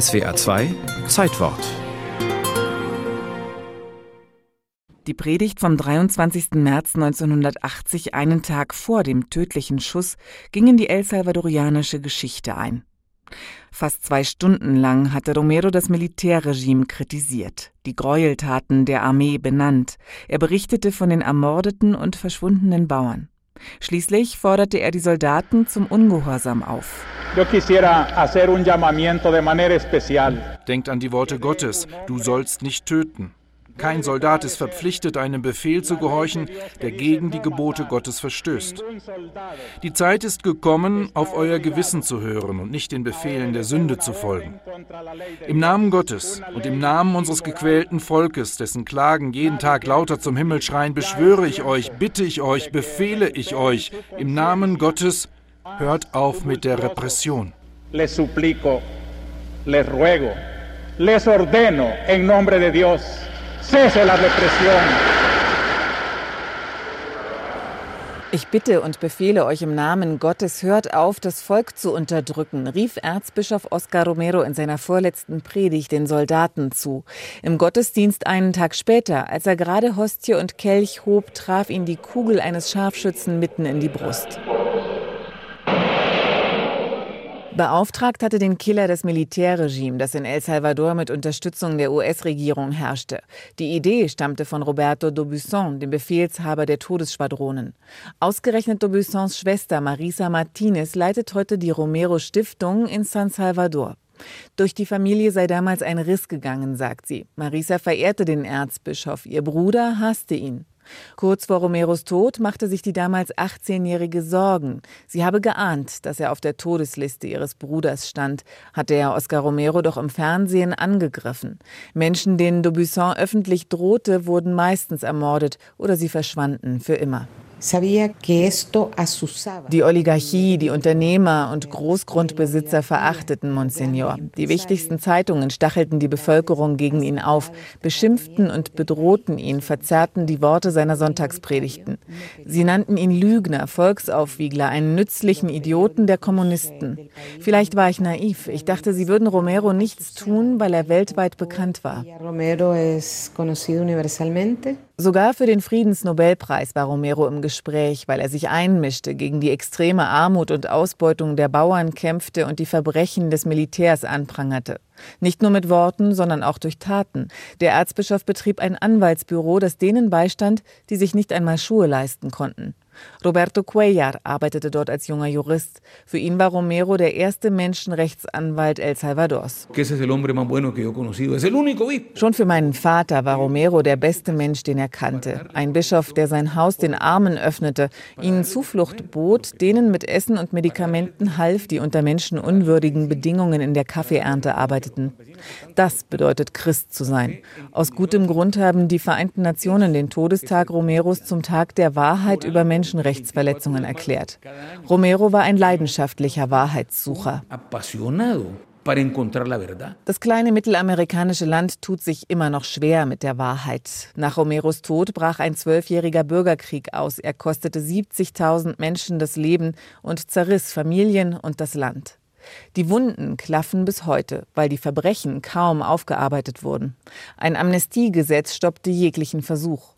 SWA 2 Zeitwort Die Predigt vom 23. März 1980, einen Tag vor dem tödlichen Schuss, ging in die El Salvadorianische Geschichte ein. Fast zwei Stunden lang hatte Romero das Militärregime kritisiert, die Gräueltaten der Armee benannt. Er berichtete von den ermordeten und verschwundenen Bauern. Schließlich forderte er die Soldaten zum Ungehorsam auf. Denkt an die Worte Gottes, du sollst nicht töten. Kein Soldat ist verpflichtet, einem Befehl zu gehorchen, der gegen die Gebote Gottes verstößt. Die Zeit ist gekommen, auf euer Gewissen zu hören und nicht den Befehlen der Sünde zu folgen. Im Namen Gottes und im Namen unseres gequälten Volkes, dessen Klagen jeden Tag lauter zum Himmel schreien, beschwöre ich euch, bitte ich euch, befehle ich euch, im Namen Gottes, hört auf mit der Repression. Les suplico, les ruego, les ordeno en nombre de Dios. Cese la represión. Ich bitte und befehle euch im Namen Gottes, hört auf, das Volk zu unterdrücken, rief Erzbischof Oscar Romero in seiner vorletzten Predigt den Soldaten zu. Im Gottesdienst einen Tag später, als er gerade Hostie und Kelch hob, traf ihn die Kugel eines Scharfschützen mitten in die Brust. Beauftragt hatte den Killer das Militärregime, das in El Salvador mit Unterstützung der US-Regierung herrschte. Die Idee stammte von Roberto D'Aubusson, dem Befehlshaber der Todesschwadronen. Ausgerechnet D'Aubussons Schwester Marisa Martinez leitet heute die Romero Stiftung in San Salvador. Durch die Familie sei damals ein Riss gegangen, sagt sie. Marisa verehrte den Erzbischof, ihr Bruder hasste ihn. Kurz vor Romeros Tod machte sich die damals 18-Jährige Sorgen. Sie habe geahnt, dass er auf der Todesliste ihres Bruders stand, hatte er Oscar Romero doch im Fernsehen angegriffen. Menschen, denen D'Aubusson öffentlich drohte, wurden meistens ermordet oder sie verschwanden für immer. Die Oligarchie, die Unternehmer und Großgrundbesitzer verachteten Monsignor. Die wichtigsten Zeitungen stachelten die Bevölkerung gegen ihn auf, beschimpften und bedrohten ihn, verzerrten die Worte seiner Sonntagspredigten. Sie nannten ihn Lügner, Volksaufwiegler, einen nützlichen Idioten der Kommunisten. Vielleicht war ich naiv. Ich dachte, sie würden Romero nichts tun, weil er weltweit bekannt war. Sogar für den Friedensnobelpreis war Romero im Gespräch, weil er sich einmischte, gegen die extreme Armut und Ausbeutung der Bauern kämpfte und die Verbrechen des Militärs anprangerte. Nicht nur mit Worten, sondern auch durch Taten. Der Erzbischof betrieb ein Anwaltsbüro, das denen beistand, die sich nicht einmal Schuhe leisten konnten. Roberto Cuellar arbeitete dort als junger Jurist. Für ihn war Romero der erste Menschenrechtsanwalt El Salvadors. Schon für meinen Vater war Romero der beste Mensch, den er kannte. Ein Bischof, der sein Haus den Armen öffnete, ihnen Zuflucht bot, denen mit Essen und Medikamenten half, die unter menschenunwürdigen Bedingungen in der Kaffeeernte arbeiteten. Das bedeutet Christ zu sein. Aus gutem Grund haben die Vereinten Nationen den Todestag Romeros zum Tag der Wahrheit über Menschen Menschenrechtsverletzungen erklärt. Romero war ein leidenschaftlicher Wahrheitssucher. Das kleine mittelamerikanische Land tut sich immer noch schwer mit der Wahrheit. Nach Romeros Tod brach ein zwölfjähriger Bürgerkrieg aus. Er kostete 70.000 Menschen das Leben und zerriss Familien und das Land. Die Wunden klaffen bis heute, weil die Verbrechen kaum aufgearbeitet wurden. Ein Amnestiegesetz stoppte jeglichen Versuch.